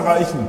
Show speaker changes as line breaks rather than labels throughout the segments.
erreichen.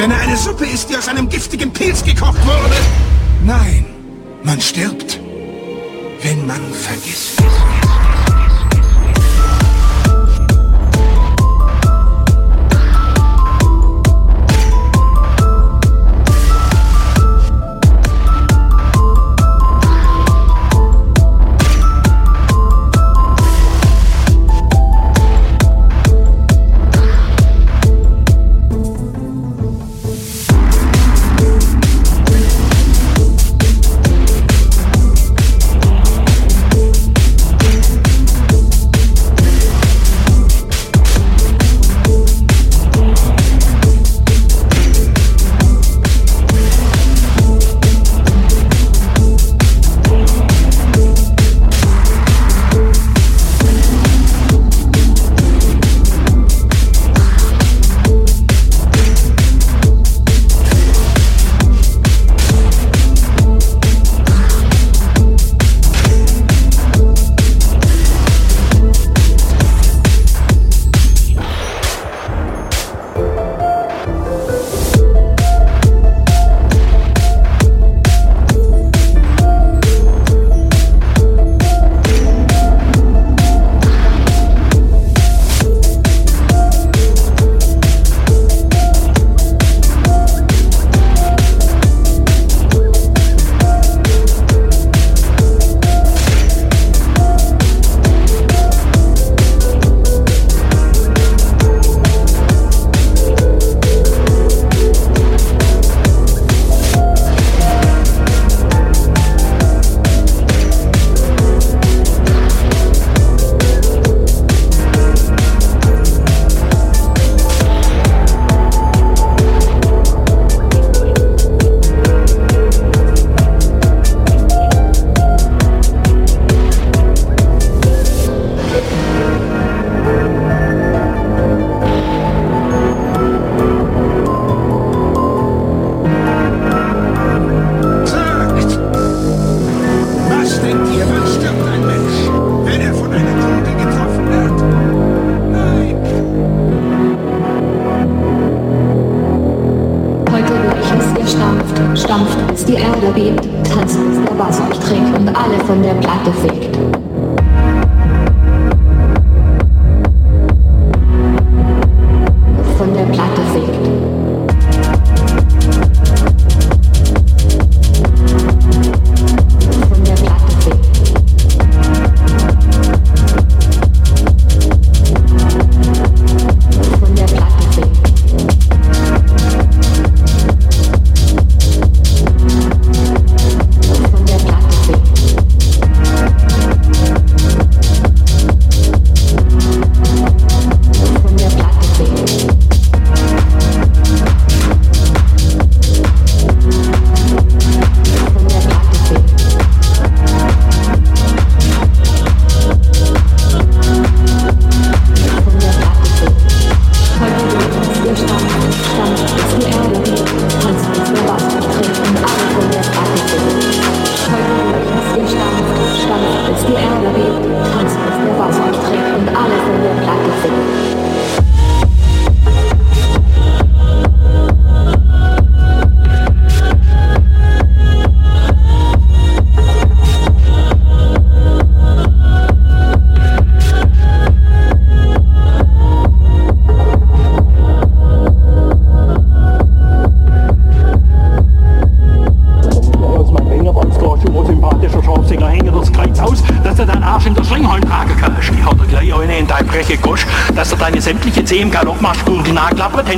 Wenn
er eine Suppe isst, die aus einem giftigen Pilz gekocht wurde? Nein! Man stirbt, wenn man vergisst.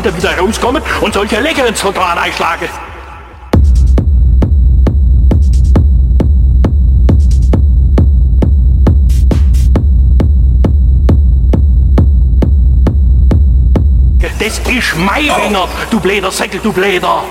Hände wieder rauskommen und solche leckeren Zoltan einschlagen. Das ist mein Finger, du bläder Säckel, du bläder.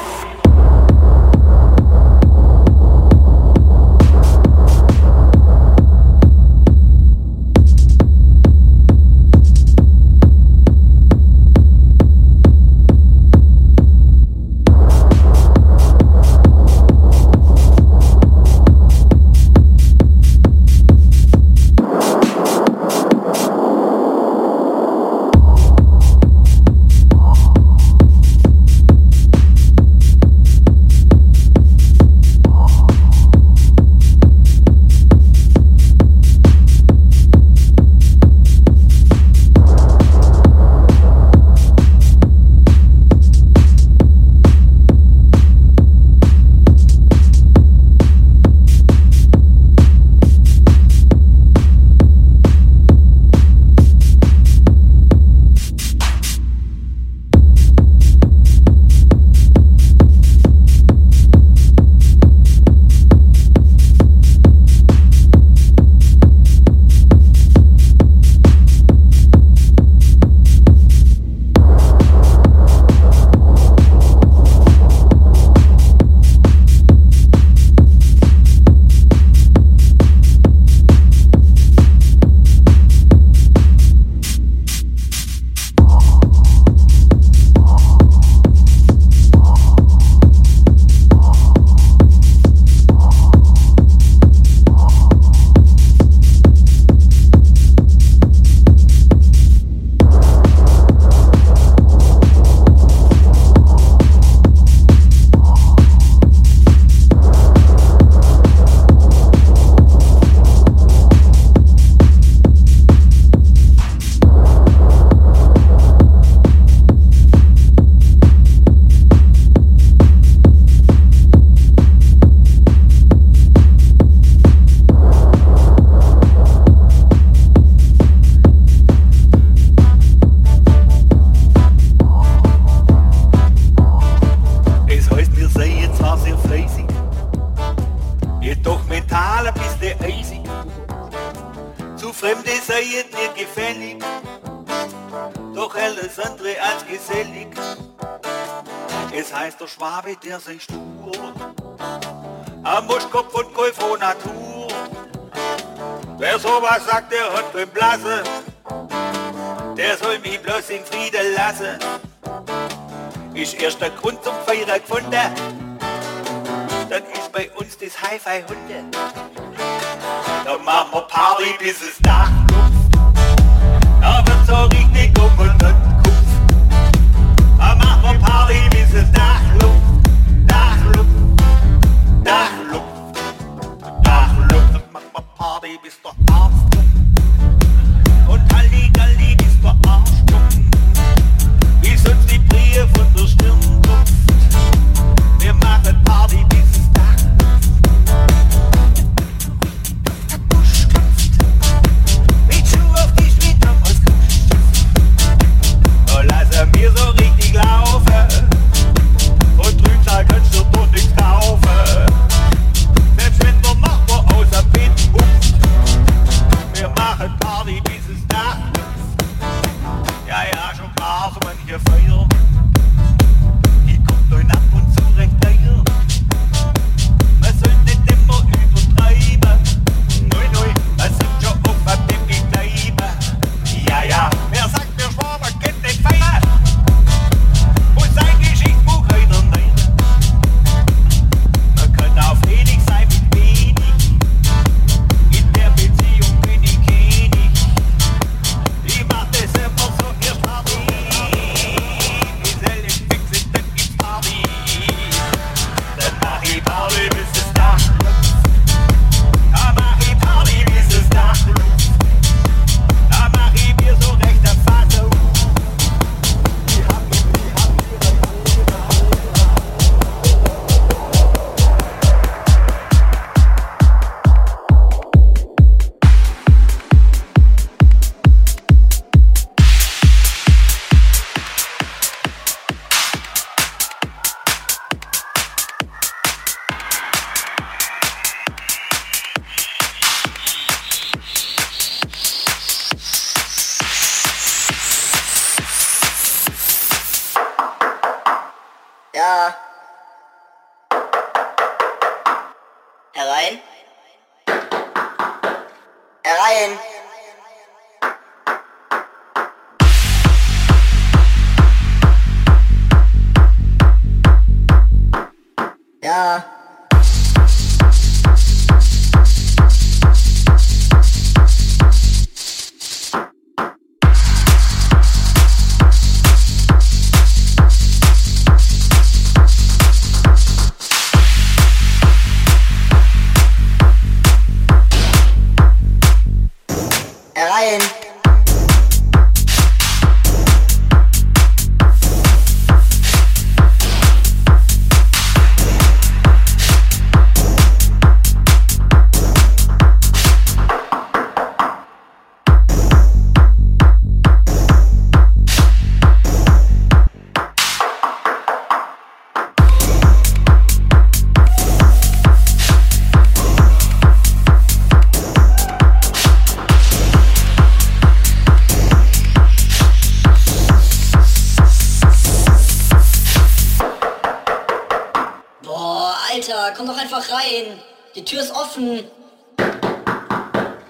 Komm doch einfach rein. Die Tür ist offen.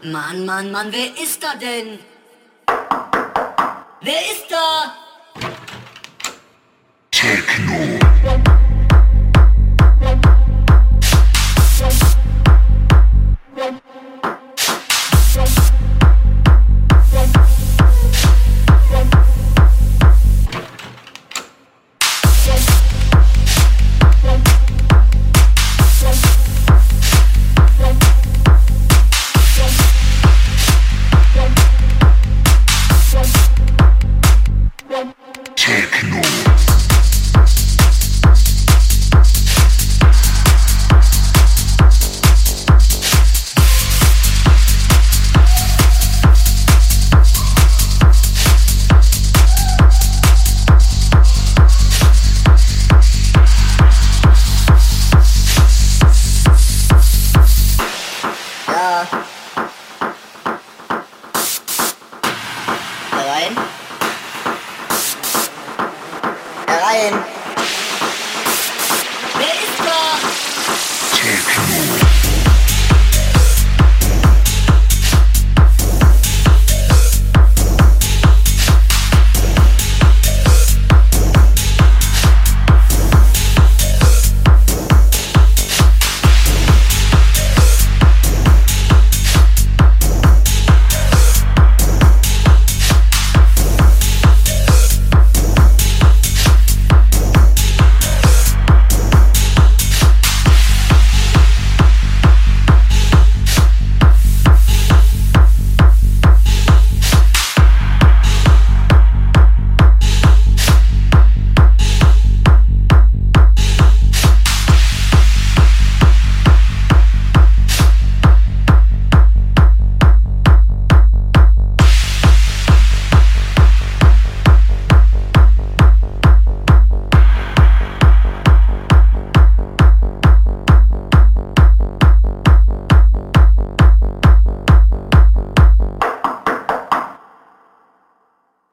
Mann, Mann, Mann, wer ist da denn? Wer ist da?